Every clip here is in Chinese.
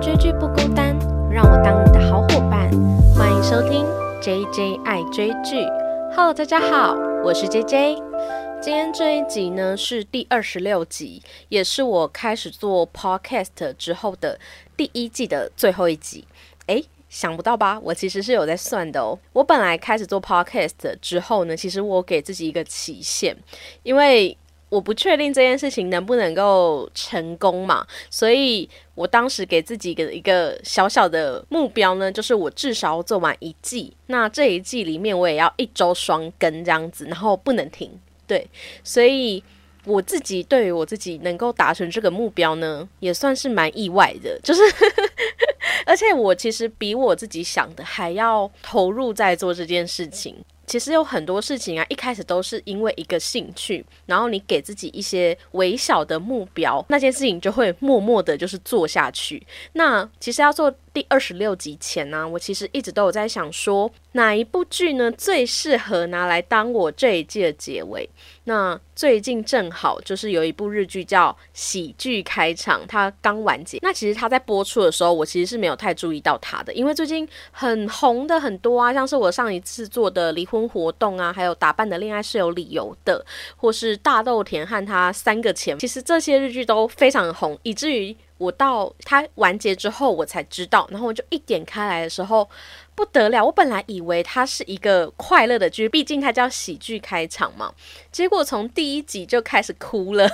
追剧不孤单，让我当你的好伙伴。欢迎收听 JJ 爱追剧。Hello，大家好，我是 JJ。今天这一集呢是第二十六集，也是我开始做 Podcast 之后的第一季的最后一集。诶，想不到吧？我其实是有在算的哦。我本来开始做 Podcast 之后呢，其实我给自己一个期限，因为我不确定这件事情能不能够成功嘛，所以我当时给自己的一个小小的目标呢，就是我至少做完一季，那这一季里面我也要一周双更这样子，然后不能停。对，所以我自己对于我自己能够达成这个目标呢，也算是蛮意外的，就是 而且我其实比我自己想的还要投入在做这件事情。其实有很多事情啊，一开始都是因为一个兴趣，然后你给自己一些微小的目标，那件事情就会默默的，就是做下去。那其实要做第二十六集前呢，我其实一直都有在想说，哪一部剧呢最适合拿来当我这一季的结尾？那最近正好就是有一部日剧叫《喜剧开场》，它刚完结。那其实它在播出的时候，我其实是没有太注意到它的，因为最近很红的很多啊，像是我上一次做的离婚活动啊，还有打扮的恋爱是有理由的，或是大豆田和他三个前，其实这些日剧都非常红，以至于我到它完结之后我才知道，然后我就一点开来的时候。不得了！我本来以为它是一个快乐的剧，毕竟它叫喜剧开场嘛。结果从第一集就开始哭了。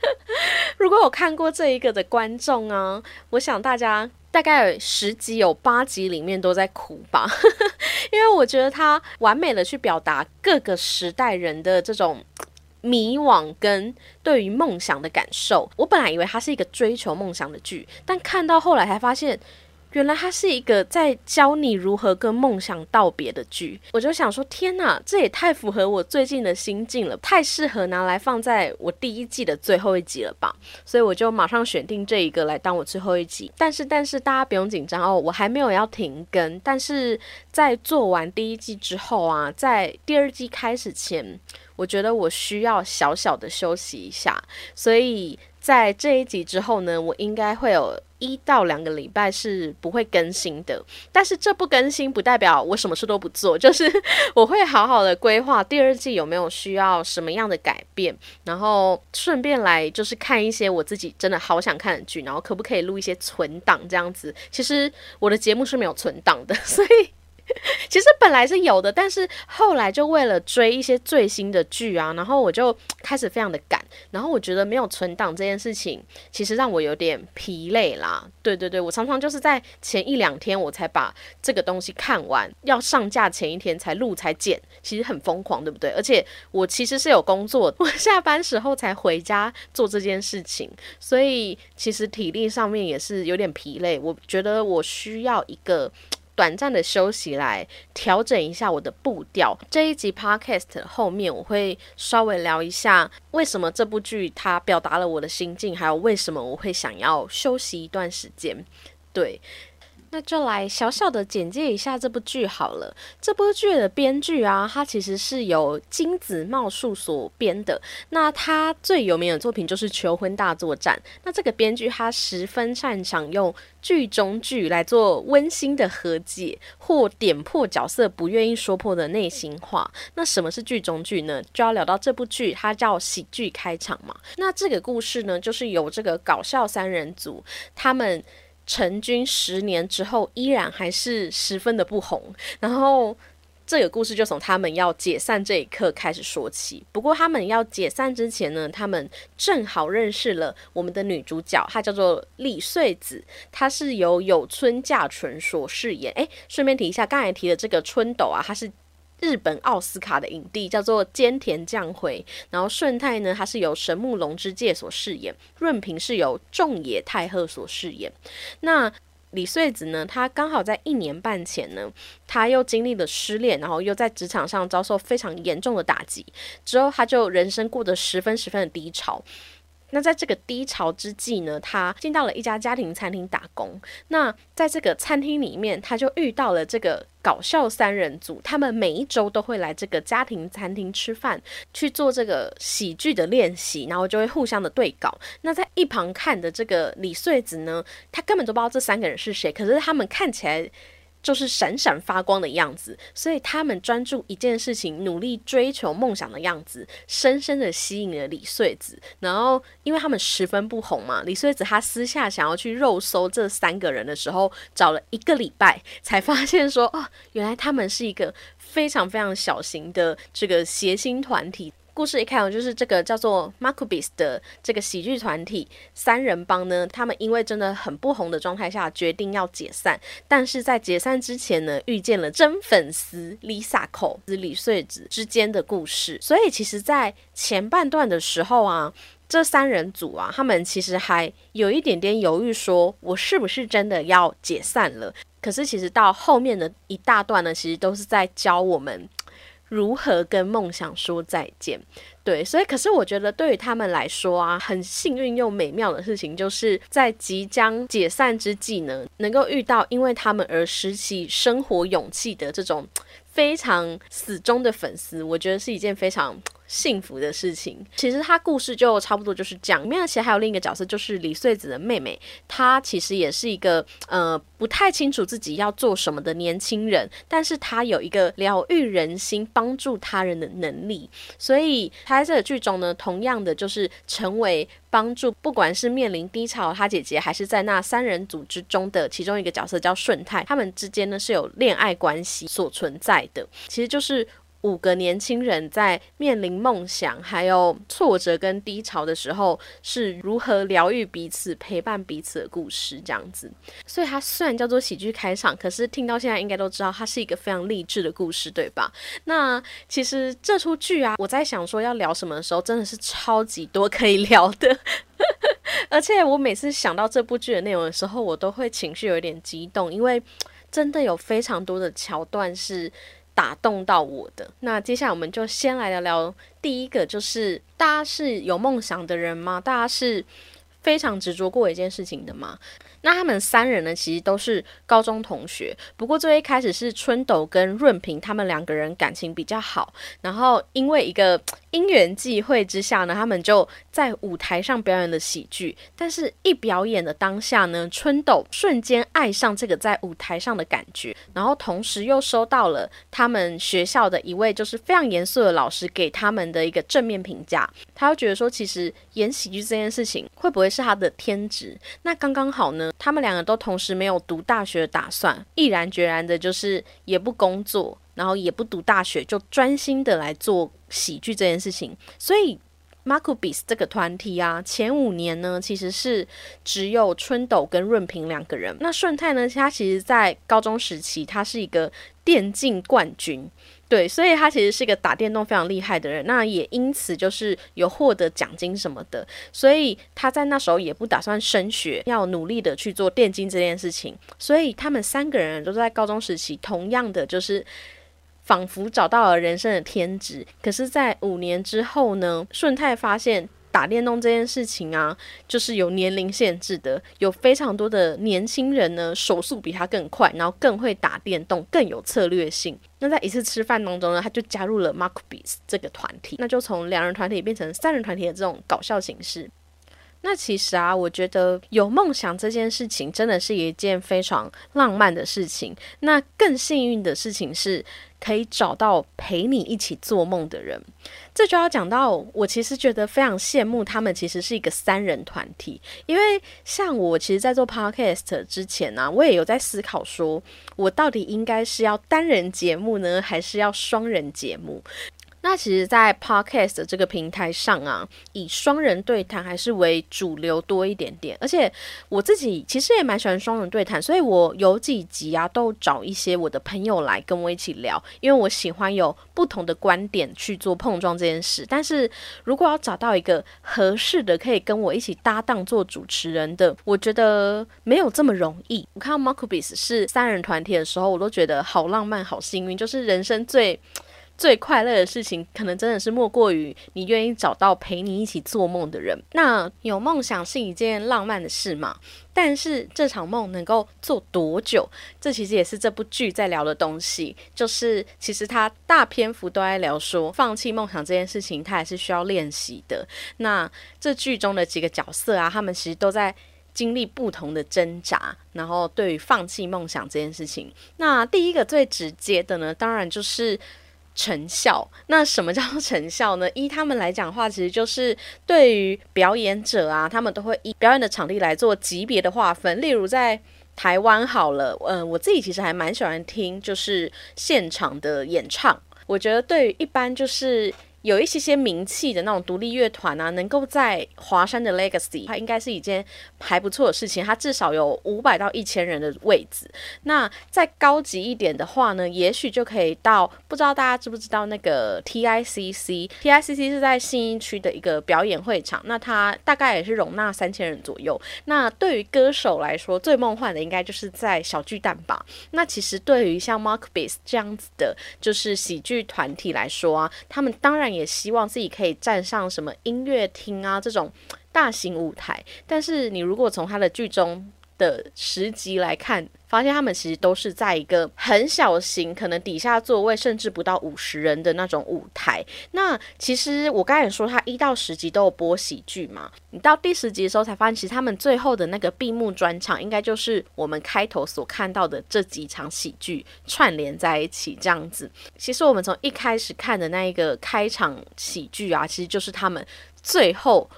如果有看过这一个的观众啊，我想大家大概十集有八集里面都在哭吧，因为我觉得它完美的去表达各个时代人的这种迷惘跟对于梦想的感受。我本来以为它是一个追求梦想的剧，但看到后来才发现。原来它是一个在教你如何跟梦想道别的剧，我就想说，天哪，这也太符合我最近的心境了，太适合拿来放在我第一季的最后一集了吧？所以我就马上选定这一个来当我最后一集。但是，但是大家不用紧张哦，我还没有要停更，但是在做完第一季之后啊，在第二季开始前，我觉得我需要小小的休息一下，所以。在这一集之后呢，我应该会有一到两个礼拜是不会更新的。但是这不更新不代表我什么事都不做，就是我会好好的规划第二季有没有需要什么样的改变，然后顺便来就是看一些我自己真的好想看的剧，然后可不可以录一些存档这样子。其实我的节目是没有存档的，所以。其实本来是有的，但是后来就为了追一些最新的剧啊，然后我就开始非常的赶，然后我觉得没有存档这件事情，其实让我有点疲累啦。对对对，我常常就是在前一两天我才把这个东西看完，要上架前一天才录才剪，其实很疯狂，对不对？而且我其实是有工作，我下班时候才回家做这件事情，所以其实体力上面也是有点疲累。我觉得我需要一个。短暂的休息来调整一下我的步调。这一集 podcast 后面我会稍微聊一下为什么这部剧它表达了我的心境，还有为什么我会想要休息一段时间。对。那就来小小的简介一下这部剧好了。这部剧的编剧啊，它其实是由金子茂树所编的。那他最有名的作品就是《求婚大作战》。那这个编剧他十分擅长用剧中剧来做温馨的和解，或点破角色不愿意说破的内心话。那什么是剧中剧呢？就要聊到这部剧，它叫喜剧开场嘛。那这个故事呢，就是由这个搞笑三人组他们。成军十年之后，依然还是十分的不红。然后这个故事就从他们要解散这一刻开始说起。不过他们要解散之前呢，他们正好认识了我们的女主角，她叫做李穗子，她是由有村架纯所饰演。诶，顺便提一下，刚才提的这个春斗啊，她是。日本奥斯卡的影帝叫做菅田将晖，然后顺太呢，他是由神木隆之介所饰演，润平是由仲野太贺所饰演。那李穗子呢，她刚好在一年半前呢，她又经历了失恋，然后又在职场上遭受非常严重的打击，之后她就人生过得十分十分的低潮。那在这个低潮之际呢，他进到了一家家庭餐厅打工。那在这个餐厅里面，他就遇到了这个搞笑三人组，他们每一周都会来这个家庭餐厅吃饭，去做这个喜剧的练习，然后就会互相的对稿。那在一旁看的这个李穗子呢，他根本都不知道这三个人是谁，可是他们看起来。就是闪闪发光的样子，所以他们专注一件事情，努力追求梦想的样子，深深的吸引了李穗子。然后，因为他们十分不红嘛，李穗子她私下想要去肉搜这三个人的时候，找了一个礼拜，才发现说，哦，原来他们是一个非常非常小型的这个谐星团体。故事一开头就是这个叫做 Macubis 的这个喜剧团体三人帮呢，他们因为真的很不红的状态下，决定要解散。但是在解散之前呢，遇见了真粉丝 Lisa 口子李穗子之间的故事。所以其实，在前半段的时候啊，这三人组啊，他们其实还有一点点犹豫，说我是不是真的要解散了？可是其实到后面的一大段呢，其实都是在教我们。如何跟梦想说再见？对，所以可是我觉得对于他们来说啊，很幸运又美妙的事情，就是在即将解散之际呢，能够遇到因为他们而拾起生活勇气的这种非常死忠的粉丝，我觉得是一件非常。幸福的事情，其实他故事就差不多就是讲。里面其实还有另一个角色，就是李穗子的妹妹，她其实也是一个呃不太清楚自己要做什么的年轻人，但是她有一个疗愈人心、帮助他人的能力，所以她在这个剧中呢，同样的就是成为帮助，不管是面临低潮她姐姐，还是在那三人组之中的其中一个角色叫顺泰，他们之间呢是有恋爱关系所存在的，其实就是。五个年轻人在面临梦想、还有挫折跟低潮的时候，是如何疗愈彼此、陪伴彼此的故事，这样子。所以它虽然叫做喜剧开场，可是听到现在应该都知道，它是一个非常励志的故事，对吧？那其实这出剧啊，我在想说要聊什么的时候，真的是超级多可以聊的。而且我每次想到这部剧的内容的时候，我都会情绪有点激动，因为真的有非常多的桥段是。打动到我的那，接下来我们就先来聊聊第一个，就是大家是有梦想的人吗？大家是非常执着过一件事情的吗？那他们三人呢，其实都是高中同学。不过最一开始是春斗跟润平他们两个人感情比较好，然后因为一个 因缘际会之下呢，他们就在舞台上表演了喜剧。但是，一表演的当下呢，春斗瞬间爱上这个在舞台上的感觉，然后同时又收到了他们学校的一位就是非常严肃的老师给他们的一个正面评价。他又觉得说，其实演喜剧这件事情会不会是他的天职？那刚刚好呢。他们两个都同时没有读大学的打算，毅然决然的，就是也不工作，然后也不读大学，就专心的来做喜剧这件事情。所以 m a r k u b i s 这个团体啊，前五年呢，其实是只有春斗跟润平两个人。那顺泰呢，他其实在高中时期，他是一个电竞冠军。对，所以他其实是一个打电动非常厉害的人，那也因此就是有获得奖金什么的，所以他在那时候也不打算升学，要努力的去做电竞这件事情。所以他们三个人都在高中时期，同样的就是仿佛找到了人生的天职。可是，在五年之后呢，顺泰发现。打电动这件事情啊，就是有年龄限制的，有非常多的年轻人呢，手速比他更快，然后更会打电动，更有策略性。那在一次吃饭当中呢，他就加入了 Mark Bees 这个团体，那就从两人团体变成三人团体的这种搞笑形式。那其实啊，我觉得有梦想这件事情真的是一件非常浪漫的事情。那更幸运的事情是。可以找到陪你一起做梦的人，这就要讲到我其实觉得非常羡慕他们，其实是一个三人团体。因为像我，其实，在做 podcast 之前呢，我也有在思考，说我到底应该是要单人节目呢，还是要双人节目？那其实，在 Podcast 这个平台上啊，以双人对谈还是为主流多一点点。而且我自己其实也蛮喜欢双人对谈，所以我有几集啊，都找一些我的朋友来跟我一起聊，因为我喜欢有不同的观点去做碰撞这件事。但是如果要找到一个合适的可以跟我一起搭档做主持人的，我觉得没有这么容易。我看到 Markubis 是三人团体的时候，我都觉得好浪漫、好幸运，就是人生最。最快乐的事情，可能真的是莫过于你愿意找到陪你一起做梦的人。那有梦想是一件浪漫的事嘛？但是这场梦能够做多久？这其实也是这部剧在聊的东西。就是其实他大篇幅都在聊说，放弃梦想这件事情，他还是需要练习的。那这剧中的几个角色啊，他们其实都在经历不同的挣扎，然后对于放弃梦想这件事情，那第一个最直接的呢，当然就是。成效，那什么叫成效呢？依他们来讲话，其实就是对于表演者啊，他们都会以表演的场地来做级别的划分。例如在台湾好了，嗯，我自己其实还蛮喜欢听就是现场的演唱，我觉得对于一般就是。有一些些名气的那种独立乐团啊，能够在华山的 Legacy，它应该是一件还不错的事情。它至少有五百到一千人的位置。那再高级一点的话呢，也许就可以到不知道大家知不知道那个 TICC？TICC 是在信义区的一个表演会场，那它大概也是容纳三千人左右。那对于歌手来说，最梦幻的应该就是在小巨蛋吧。那其实对于像 Mark b a s 这样子的，就是喜剧团体来说啊，他们当然。也希望自己可以站上什么音乐厅啊这种大型舞台，但是你如果从他的剧中的时机来看，发现他们其实都是在一个很小型，可能底下座位甚至不到五十人的那种舞台。那其实我刚才也说，他一到十集都有播喜剧嘛，你到第十集的时候才发现，其实他们最后的那个闭幕专场，应该就是我们开头所看到的这几场喜剧串联在一起这样子。其实我们从一开始看的那一个开场喜剧啊，其实就是他们最后。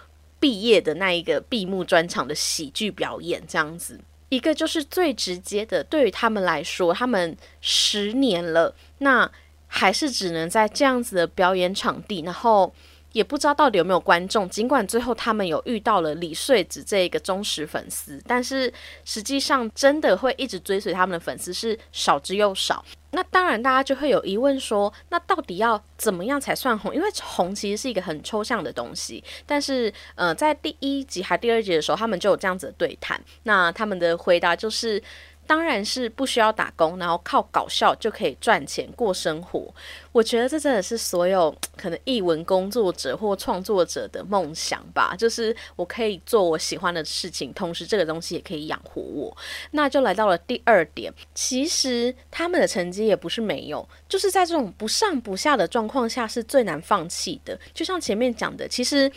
毕业的那一个闭幕专场的喜剧表演，这样子，一个就是最直接的，对于他们来说，他们十年了，那还是只能在这样子的表演场地，然后。也不知道到底有没有观众。尽管最后他们有遇到了李穗子这一个忠实粉丝，但是实际上真的会一直追随他们的粉丝是少之又少。那当然，大家就会有疑问说，那到底要怎么样才算红？因为红其实是一个很抽象的东西。但是，呃，在第一集还第二集的时候，他们就有这样子的对谈。那他们的回答就是。当然是不需要打工，然后靠搞笑就可以赚钱过生活。我觉得这真的是所有可能译文工作者或创作者的梦想吧。就是我可以做我喜欢的事情，同时这个东西也可以养活我。那就来到了第二点，其实他们的成绩也不是没有，就是在这种不上不下的状况下是最难放弃的。就像前面讲的，其实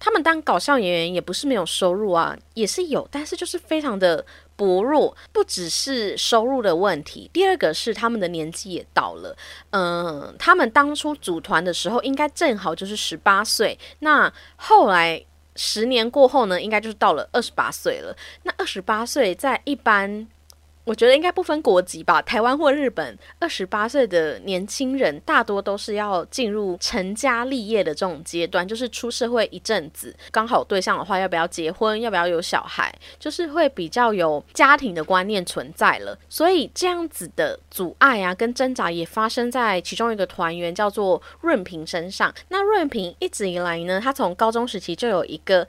他们当搞笑演员也不是没有收入啊，也是有，但是就是非常的。薄弱不只是收入的问题，第二个是他们的年纪也到了。嗯，他们当初组团的时候应该正好就是十八岁，那后来十年过后呢，应该就是到了二十八岁了。那二十八岁在一般。我觉得应该不分国籍吧，台湾或日本，二十八岁的年轻人大多都是要进入成家立业的这种阶段，就是出社会一阵子，刚好对象的话，要不要结婚，要不要有小孩，就是会比较有家庭的观念存在了。所以这样子的阻碍啊，跟挣扎也发生在其中一个团员叫做润平身上。那润平一直以来呢，他从高中时期就有一个。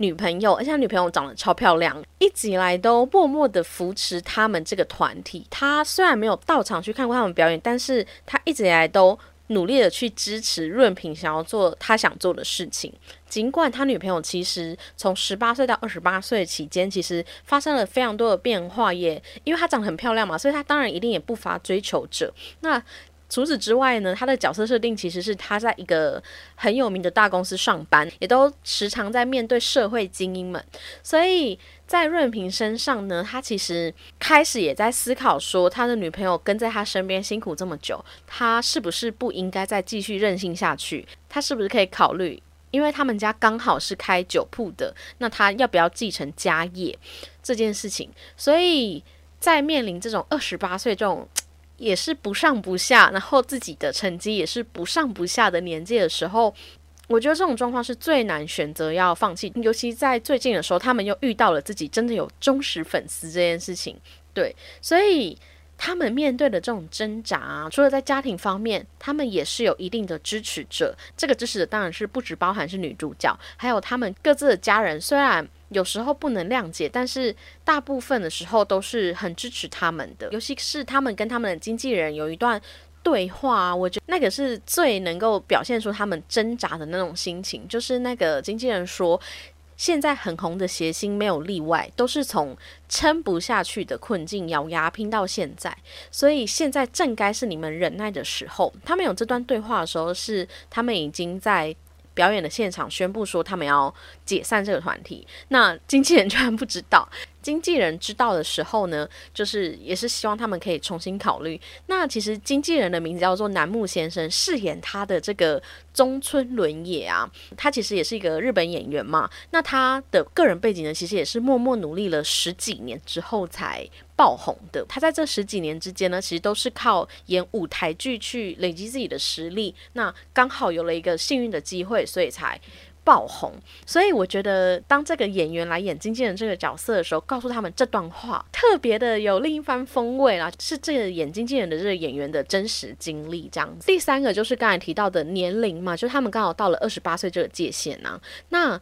女朋友，而且他女朋友长得超漂亮，一直以来都默默的扶持他们这个团体。他虽然没有到场去看过他们表演，但是他一直以来都努力的去支持润平想要做他想做的事情。尽管他女朋友其实从十八岁到二十八岁期间，其实发生了非常多的变化，也因为她长得很漂亮嘛，所以她当然一定也不乏追求者。那除此之外呢，他的角色设定其实是他在一个很有名的大公司上班，也都时常在面对社会精英们。所以在润平身上呢，他其实开始也在思考说，他的女朋友跟在他身边辛苦这么久，他是不是不应该再继续任性下去？他是不是可以考虑，因为他们家刚好是开酒铺的，那他要不要继承家业这件事情？所以在面临这种二十八岁这种。也是不上不下，然后自己的成绩也是不上不下的年纪的时候，我觉得这种状况是最难选择要放弃。尤其在最近的时候，他们又遇到了自己真的有忠实粉丝这件事情，对，所以他们面对的这种挣扎，除了在家庭方面，他们也是有一定的支持者。这个支持者当然是不止包含是女主角，还有他们各自的家人，虽然。有时候不能谅解，但是大部分的时候都是很支持他们的。尤其是他们跟他们的经纪人有一段对话，我觉得那个是最能够表现出他们挣扎的那种心情。就是那个经纪人说，现在很红的谐星没有例外，都是从撑不下去的困境咬牙拼到现在，所以现在正该是你们忍耐的时候。他们有这段对话的时候，是他们已经在。表演的现场宣布说他们要解散这个团体，那经纪人居然不知道。经纪人知道的时候呢，就是也是希望他们可以重新考虑。那其实经纪人的名字叫做楠木先生，饰演他的这个中村伦也啊，他其实也是一个日本演员嘛。那他的个人背景呢，其实也是默默努力了十几年之后才。爆红的，他在这十几年之间呢，其实都是靠演舞台剧去累积自己的实力。那刚好有了一个幸运的机会，所以才爆红。所以我觉得，当这个演员来演经纪人这个角色的时候，告诉他们这段话，特别的有另一番风味啦。是这个演经纪人的这个演员的真实经历这样子。第三个就是刚才提到的年龄嘛，就是他们刚好到了二十八岁这个界限呢。那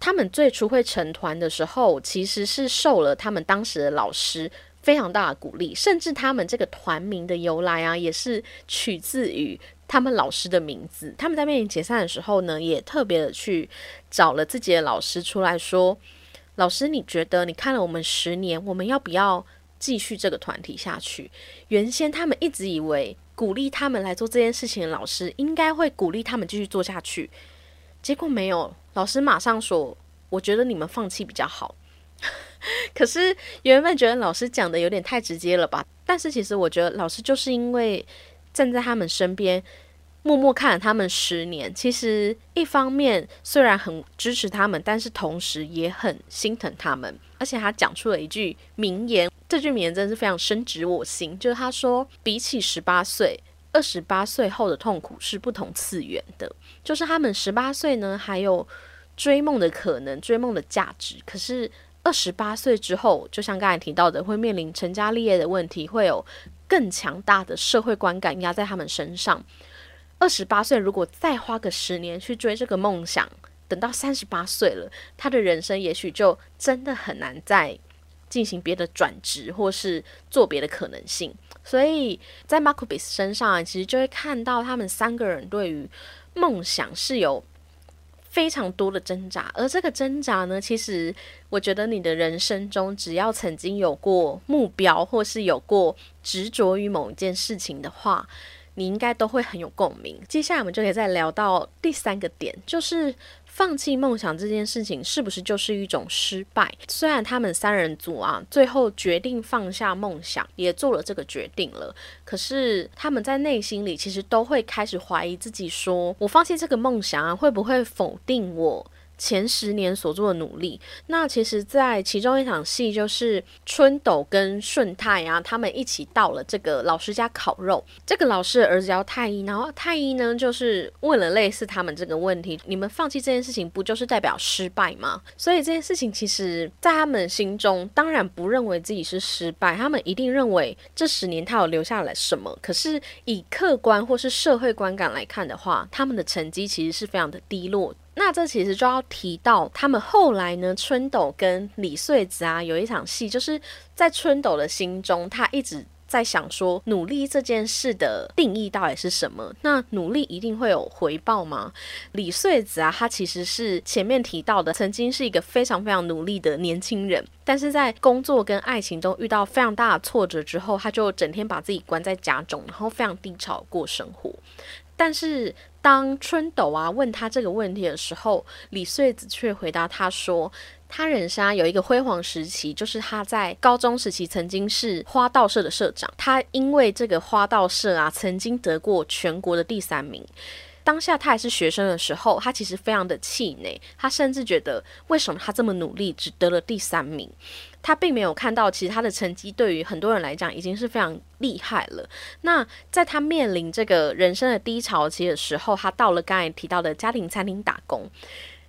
他们最初会成团的时候，其实是受了他们当时的老师非常大的鼓励，甚至他们这个团名的由来啊，也是取自于他们老师的名字。他们在面临解散的时候呢，也特别的去找了自己的老师出来说：“老师，你觉得你看了我们十年，我们要不要继续这个团体下去？”原先他们一直以为鼓励他们来做这件事情的老师，应该会鼓励他们继续做下去。结果没有，老师马上说：“我觉得你们放弃比较好。”可是原本觉得老师讲的有点太直接了吧？但是其实我觉得老师就是因为站在他们身边，默默看了他们十年。其实一方面虽然很支持他们，但是同时也很心疼他们。而且他讲出了一句名言，这句名言真的是非常深植我心。就是他说：“比起十八岁。”二十八岁后的痛苦是不同次元的，就是他们十八岁呢还有追梦的可能，追梦的价值。可是二十八岁之后，就像刚才提到的，会面临成家立业的问题，会有更强大的社会观感压在他们身上。二十八岁如果再花个十年去追这个梦想，等到三十八岁了，他的人生也许就真的很难再进行别的转职，或是做别的可能性。所以在 Marcus 身上，其实就会看到他们三个人对于梦想是有非常多的挣扎，而这个挣扎呢，其实我觉得你的人生中，只要曾经有过目标，或是有过执着于某一件事情的话，你应该都会很有共鸣。接下来我们就可以再聊到第三个点，就是。放弃梦想这件事情是不是就是一种失败？虽然他们三人组啊，最后决定放下梦想，也做了这个决定了，可是他们在内心里其实都会开始怀疑自己：说我放弃这个梦想啊，会不会否定我？前十年所做的努力，那其实，在其中一场戏，就是春斗跟顺泰啊，他们一起到了这个老师家烤肉。这个老师的儿子叫太一，然后太一呢，就是问了类似他们这个问题：你们放弃这件事情，不就是代表失败吗？所以这件事情，其实在他们心中，当然不认为自己是失败，他们一定认为这十年他有留下来什么。可是以客观或是社会观感来看的话，他们的成绩其实是非常的低落。那这其实就要提到他们后来呢，春斗跟李穗子啊，有一场戏，就是在春斗的心中，他一直在想说，努力这件事的定义到底是什么？那努力一定会有回报吗？李穗子啊，他其实是前面提到的，曾经是一个非常非常努力的年轻人，但是在工作跟爱情中遇到非常大的挫折之后，他就整天把自己关在家中，然后非常低潮过生活。但是当春斗啊问他这个问题的时候，李穗子却回答他说：“他人生有一个辉煌时期，就是他在高中时期曾经是花道社的社长。他因为这个花道社啊，曾经得过全国的第三名。当下他还是学生的时候，他其实非常的气馁，他甚至觉得为什么他这么努力，只得了第三名。”他并没有看到，其实他的成绩对于很多人来讲已经是非常厉害了。那在他面临这个人生的低潮期的时候，他到了刚才提到的家庭餐厅打工。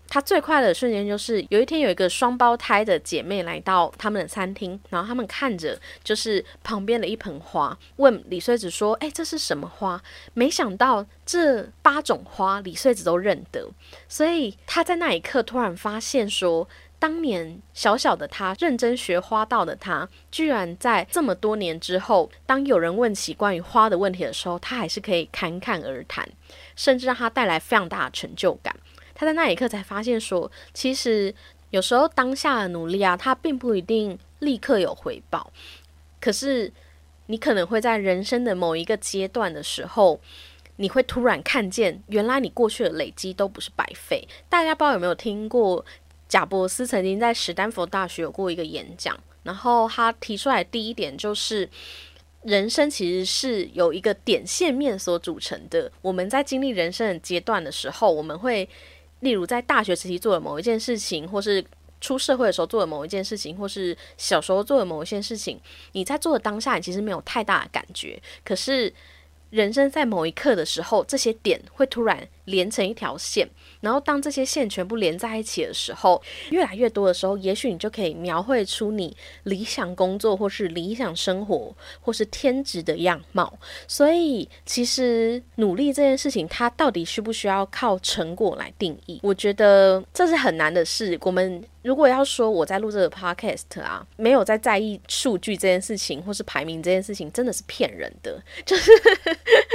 他最快的瞬间就是有一天有一个双胞胎的姐妹来到他们的餐厅，然后他们看着就是旁边的一盆花，问李穗子说：“哎，这是什么花？”没想到这八种花李穗子都认得，所以他在那一刻突然发现说。当年小小的他，认真学花道的他，居然在这么多年之后，当有人问起关于花的问题的时候，他还是可以侃侃而谈，甚至让他带来非常大的成就感。他在那一刻才发现说，其实有时候当下的努力啊，他并不一定立刻有回报，可是你可能会在人生的某一个阶段的时候。你会突然看见，原来你过去的累积都不是白费。大家不知道有没有听过，贾伯斯曾经在史丹佛大学有过一个演讲，然后他提出来第一点就是，人生其实是有一个点线面所组成的。我们在经历人生的阶段的时候，我们会，例如在大学时期做的某一件事情，或是出社会的时候做的某一件事情，或是小时候做的某一件事情，你在做的当下，你其实没有太大的感觉，可是。人生在某一刻的时候，这些点会突然连成一条线，然后当这些线全部连在一起的时候，越来越多的时候，也许你就可以描绘出你理想工作，或是理想生活，或是天职的样貌。所以，其实努力这件事情，它到底需不需要靠成果来定义？我觉得这是很难的事。我们。如果要说我在录这个 podcast 啊，没有在在意数据这件事情，或是排名这件事情，真的是骗人的。就是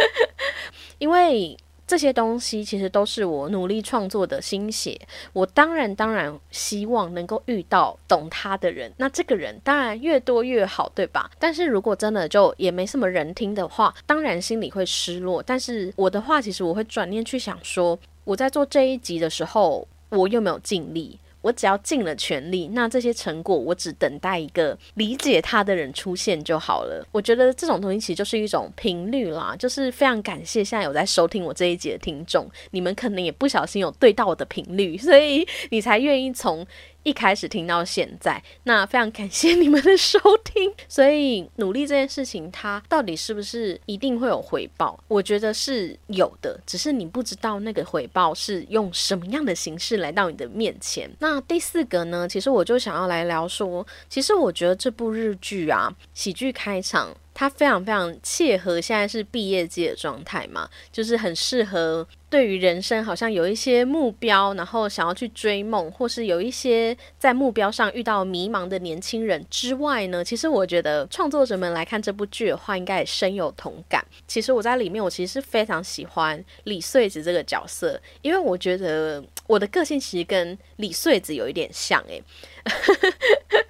因为这些东西其实都是我努力创作的心血。我当然当然希望能够遇到懂他的人，那这个人当然越多越好，对吧？但是如果真的就也没什么人听的话，当然心里会失落。但是我的话，其实我会转念去想说，我在做这一集的时候，我有没有尽力？我只要尽了全力，那这些成果我只等待一个理解他的人出现就好了。我觉得这种东西其实就是一种频率啦，就是非常感谢现在有在收听我这一节的听众，你们可能也不小心有对到我的频率，所以你才愿意从。一开始听到现在，那非常感谢你们的收听。所以努力这件事情，它到底是不是一定会有回报？我觉得是有的，只是你不知道那个回报是用什么样的形式来到你的面前。那第四个呢？其实我就想要来聊说，其实我觉得这部日剧啊，喜剧开场。它非常非常切合现在是毕业季的状态嘛，就是很适合对于人生好像有一些目标，然后想要去追梦，或是有一些在目标上遇到迷茫的年轻人之外呢，其实我觉得创作者们来看这部剧的话，应该也深有同感。其实我在里面，我其实是非常喜欢李穗子这个角色，因为我觉得我的个性其实跟李穗子有一点像诶。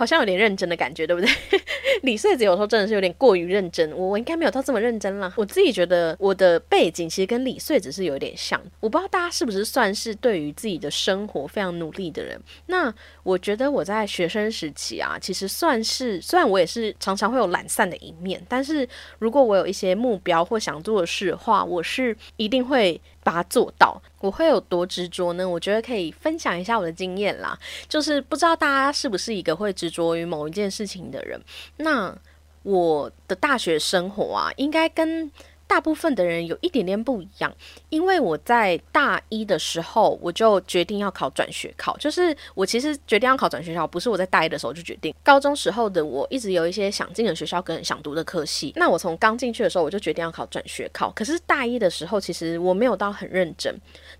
好像有点认真的感觉，对不对？李穗子有时候真的是有点过于认真，我我应该没有到这么认真啦。我自己觉得我的背景其实跟李穗子是有点像，我不知道大家是不是算是对于自己的生活非常努力的人。那我觉得我在学生时期啊，其实算是，虽然我也是常常会有懒散的一面，但是如果我有一些目标或想做的事的话，我是一定会。把它做到，我会有多执着呢？我觉得可以分享一下我的经验啦。就是不知道大家是不是一个会执着于某一件事情的人。那我的大学生活啊，应该跟。大部分的人有一点点不一样，因为我在大一的时候我就决定要考转学考，就是我其实决定要考转学校，不是我在大一的时候就决定。高中时候的我一直有一些想进的学校跟想读的科系，那我从刚进去的时候我就决定要考转学考。可是大一的时候其实我没有到很认真，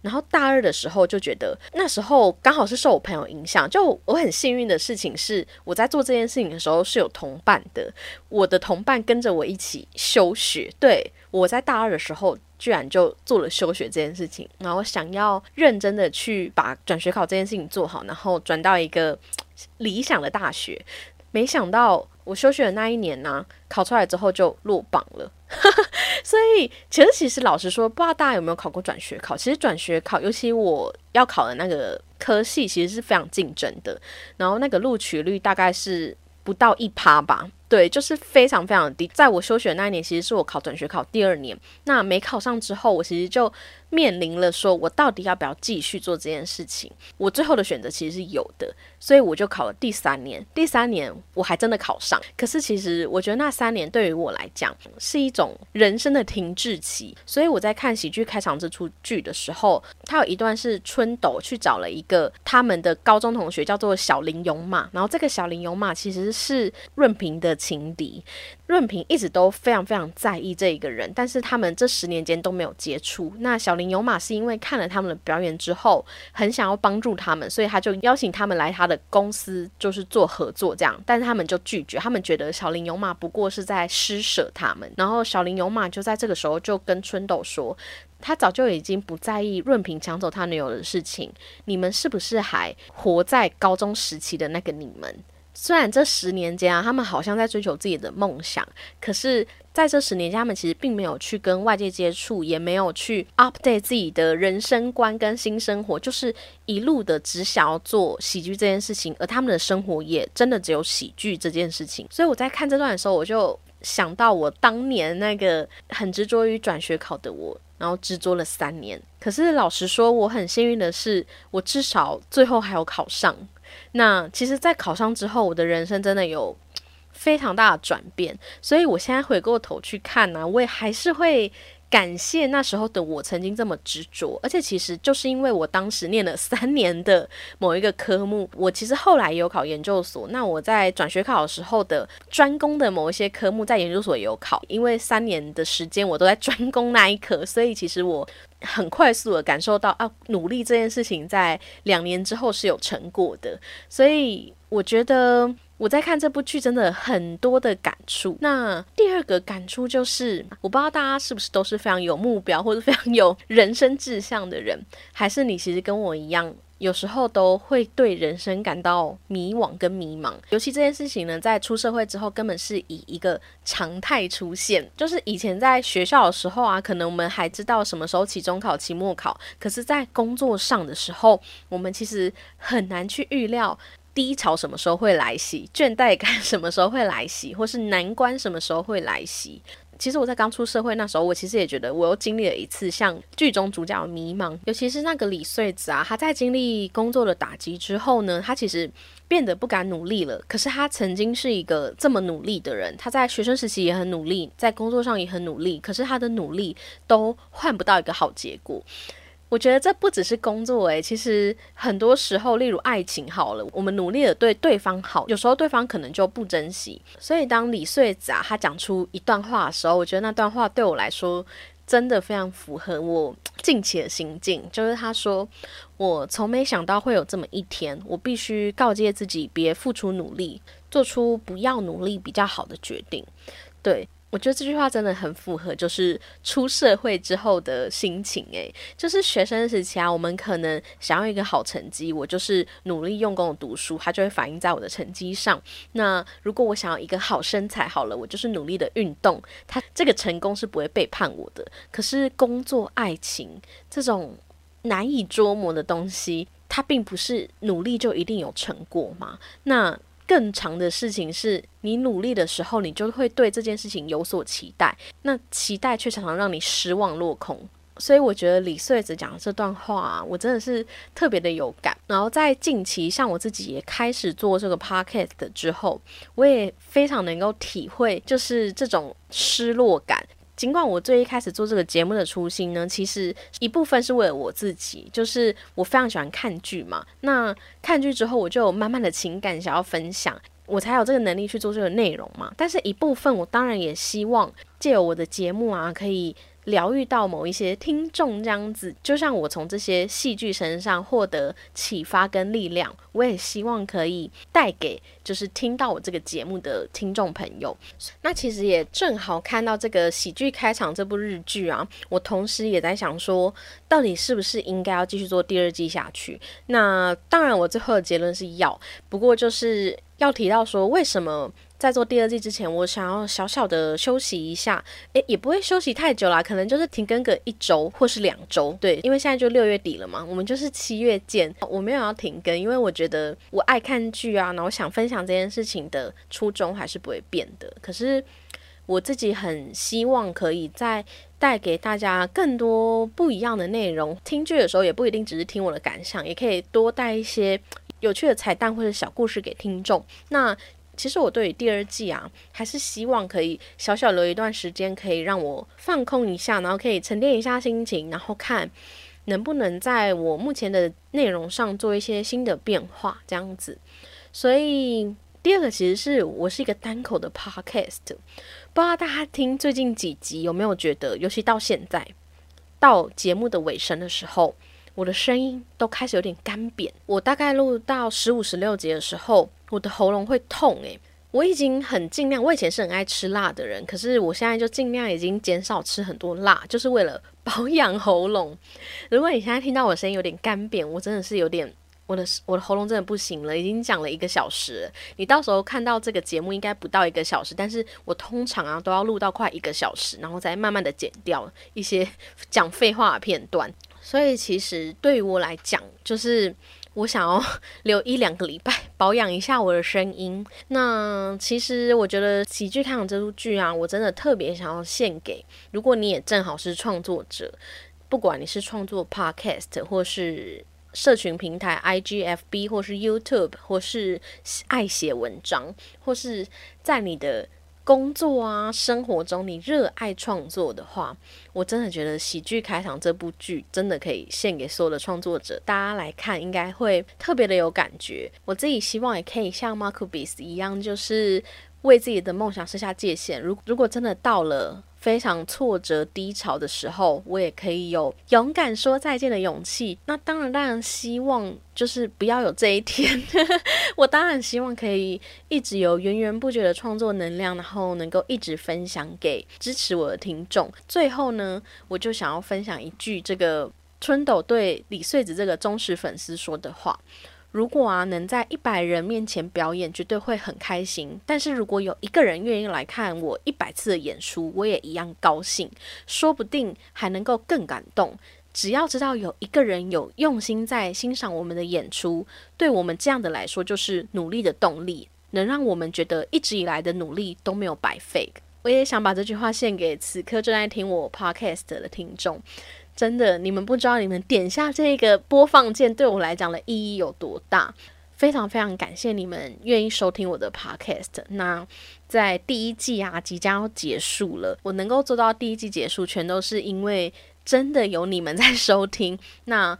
然后大二的时候就觉得那时候刚好是受我朋友影响，就我很幸运的事情是我在做这件事情的时候是有同伴的，我的同伴跟着我一起休学，对。我在大二的时候，居然就做了休学这件事情，然后想要认真的去把转学考这件事情做好，然后转到一个理想的大学。没想到我休学的那一年呢，考出来之后就落榜了。所以，其实其实老实说，不知道大家有没有考过转学考？其实转学考，尤其我要考的那个科系，其实是非常竞争的，然后那个录取率大概是不到一趴吧。对，就是非常非常低。在我休学那一年，其实是我考转学考第二年。那没考上之后，我其实就。面临了说，我到底要不要继续做这件事情？我最后的选择其实是有的，所以我就考了第三年。第三年我还真的考上，可是其实我觉得那三年对于我来讲是一种人生的停滞期。所以我在看喜剧开场这出剧的时候，他有一段是春斗去找了一个他们的高中同学，叫做小林勇马。然后这个小林勇马其实是润平的情敌。润平一直都非常非常在意这一个人，但是他们这十年间都没有接触。那小林有马是因为看了他们的表演之后，很想要帮助他们，所以他就邀请他们来他的公司，就是做合作这样。但是他们就拒绝，他们觉得小林有马不过是在施舍他们。然后小林有马就在这个时候就跟春豆说，他早就已经不在意润平抢走他女友的事情。你们是不是还活在高中时期的那个你们？虽然这十年间啊，他们好像在追求自己的梦想，可是在这十年间，他们其实并没有去跟外界接触，也没有去 update 自己的人生观跟新生活，就是一路的只想要做喜剧这件事情，而他们的生活也真的只有喜剧这件事情。所以我在看这段的时候，我就想到我当年那个很执着于转学考的我，然后执着了三年。可是老实说，我很幸运的是，我至少最后还有考上。那其实，在考上之后，我的人生真的有非常大的转变。所以我现在回过头去看呢，我也还是会感谢那时候的我曾经这么执着。而且，其实就是因为我当时念了三年的某一个科目，我其实后来也有考研究所。那我在转学考的时候的专攻的某一些科目，在研究所也有考。因为三年的时间我都在专攻那一科，所以其实我。很快速的感受到啊，努力这件事情在两年之后是有成果的，所以我觉得我在看这部剧真的很多的感触。那第二个感触就是，我不知道大家是不是都是非常有目标或者非常有人生志向的人，还是你其实跟我一样。有时候都会对人生感到迷惘跟迷茫，尤其这件事情呢，在出社会之后，根本是以一个常态出现。就是以前在学校的时候啊，可能我们还知道什么时候期中考、期末考，可是，在工作上的时候，我们其实很难去预料低潮什么时候会来袭，倦怠感什么时候会来袭，或是难关什么时候会来袭。其实我在刚出社会那时候，我其实也觉得我又经历了一次像剧中主角迷茫，尤其是那个李穗子啊，他在经历工作的打击之后呢，他其实变得不敢努力了。可是他曾经是一个这么努力的人，他在学生时期也很努力，在工作上也很努力，可是他的努力都换不到一个好结果。我觉得这不只是工作诶，其实很多时候，例如爱情好了，我们努力的对对方好，有时候对方可能就不珍惜。所以当李穗子啊，他讲出一段话的时候，我觉得那段话对我来说真的非常符合我近期的心境。就是他说：“我从没想到会有这么一天，我必须告诫自己，别付出努力，做出不要努力比较好的决定。”对。我觉得这句话真的很符合，就是出社会之后的心情。诶，就是学生时期啊，我们可能想要一个好成绩，我就是努力用功读书，它就会反映在我的成绩上。那如果我想要一个好身材，好了，我就是努力的运动，它这个成功是不会背叛我的。可是工作、爱情这种难以捉摸的东西，它并不是努力就一定有成果嘛？那。更长的事情是你努力的时候，你就会对这件事情有所期待，那期待却常常让你失望落空。所以我觉得李穗子讲的这段话，我真的是特别的有感。然后在近期，像我自己也开始做这个 podcast 之后，我也非常能够体会，就是这种失落感。尽管我最一开始做这个节目的初心呢，其实一部分是为了我自己，就是我非常喜欢看剧嘛。那看剧之后，我就有慢慢的情感想要分享，我才有这个能力去做这个内容嘛。但是一部分，我当然也希望借由我的节目啊，可以。疗愈到某一些听众这样子，就像我从这些戏剧身上获得启发跟力量，我也希望可以带给就是听到我这个节目的听众朋友。那其实也正好看到这个喜剧开场这部日剧啊，我同时也在想说，到底是不是应该要继续做第二季下去？那当然，我最后的结论是要，不过就是要提到说为什么。在做第二季之前，我想要小小的休息一下，诶，也不会休息太久啦，可能就是停更个一周或是两周，对，因为现在就六月底了嘛，我们就是七月见。我没有要停更，因为我觉得我爱看剧啊，然后想分享这件事情的初衷还是不会变的。可是我自己很希望可以再带给大家更多不一样的内容。听剧的时候也不一定只是听我的感想，也可以多带一些有趣的彩蛋或者小故事给听众。那其实我对于第二季啊，还是希望可以小小留一段时间，可以让我放空一下，然后可以沉淀一下心情，然后看能不能在我目前的内容上做一些新的变化，这样子。所以第二个其实是我是一个单口的 podcast，不知道大家听最近几集有没有觉得，尤其到现在到节目的尾声的时候，我的声音都开始有点干扁。我大概录到十五、十六集的时候，我的喉咙会痛诶。我已经很尽量，我以前是很爱吃辣的人，可是我现在就尽量已经减少吃很多辣，就是为了保养喉咙。如果你现在听到我声音有点干扁，我真的是有点。我的我的喉咙真的不行了，已经讲了一个小时。你到时候看到这个节目应该不到一个小时，但是我通常啊都要录到快一个小时，然后再慢慢的剪掉一些讲废话的片段。所以其实对于我来讲，就是我想要 留一两个礼拜保养一下我的声音。那其实我觉得《喜剧开场》这部剧啊，我真的特别想要献给，如果你也正好是创作者，不管你是创作 Podcast 或是。社群平台，IGFB 或是 YouTube，或是爱写文章，或是在你的工作啊生活中，你热爱创作的话，我真的觉得《喜剧开场》这部剧真的可以献给所有的创作者，大家来看应该会特别的有感觉。我自己希望也可以像 Mark b i s 一样，就是为自己的梦想设下界限。如如果真的到了。非常挫折低潮的时候，我也可以有勇敢说再见的勇气。那当然，当然希望就是不要有这一天。我当然希望可以一直有源源不绝的创作能量，然后能够一直分享给支持我的听众。最后呢，我就想要分享一句这个春斗对李穗子这个忠实粉丝说的话。如果啊能在一百人面前表演，绝对会很开心。但是如果有一个人愿意来看我一百次的演出，我也一样高兴，说不定还能够更感动。只要知道有一个人有用心在欣赏我们的演出，对我们这样的来说就是努力的动力，能让我们觉得一直以来的努力都没有白费。我也想把这句话献给此刻正在听我 podcast 的听众。真的，你们不知道，你们点下这个播放键对我来讲的意义有多大。非常非常感谢你们愿意收听我的 podcast。那在第一季啊，即将要结束了，我能够做到第一季结束，全都是因为真的有你们在收听。那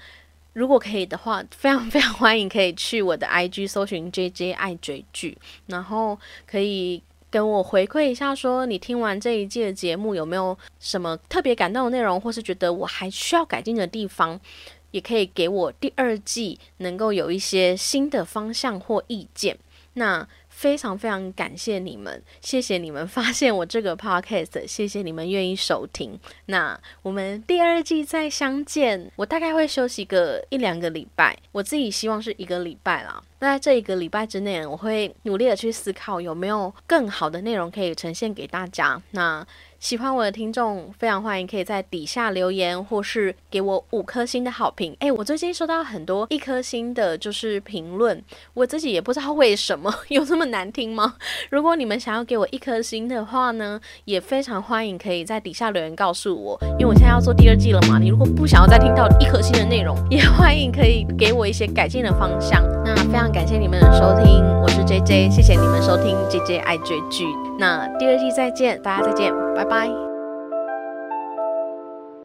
如果可以的话，非常非常欢迎可以去我的 IG 搜寻 JJ 爱追剧，然后可以。跟我回馈一下，说你听完这一季的节目有没有什么特别感动的内容，或是觉得我还需要改进的地方，也可以给我第二季能够有一些新的方向或意见。那。非常非常感谢你们，谢谢你们发现我这个 podcast，谢谢你们愿意收听。那我们第二季再相见，我大概会休息个一两个礼拜，我自己希望是一个礼拜啦。那在这一个礼拜之内，我会努力的去思考有没有更好的内容可以呈现给大家。那。喜欢我的听众，非常欢迎可以在底下留言，或是给我五颗星的好评。哎，我最近收到很多一颗星的，就是评论，我自己也不知道为什么 有这么难听吗？如果你们想要给我一颗星的话呢，也非常欢迎可以在底下留言告诉我，因为我现在要做第二季了嘛。你如果不想要再听到一颗星的内容，也欢迎可以给我一些改进的方向。那非常感谢你们的收听，我是 J J，谢谢你们收听 J J 爱追剧。那第二季再见，大家再见，拜拜。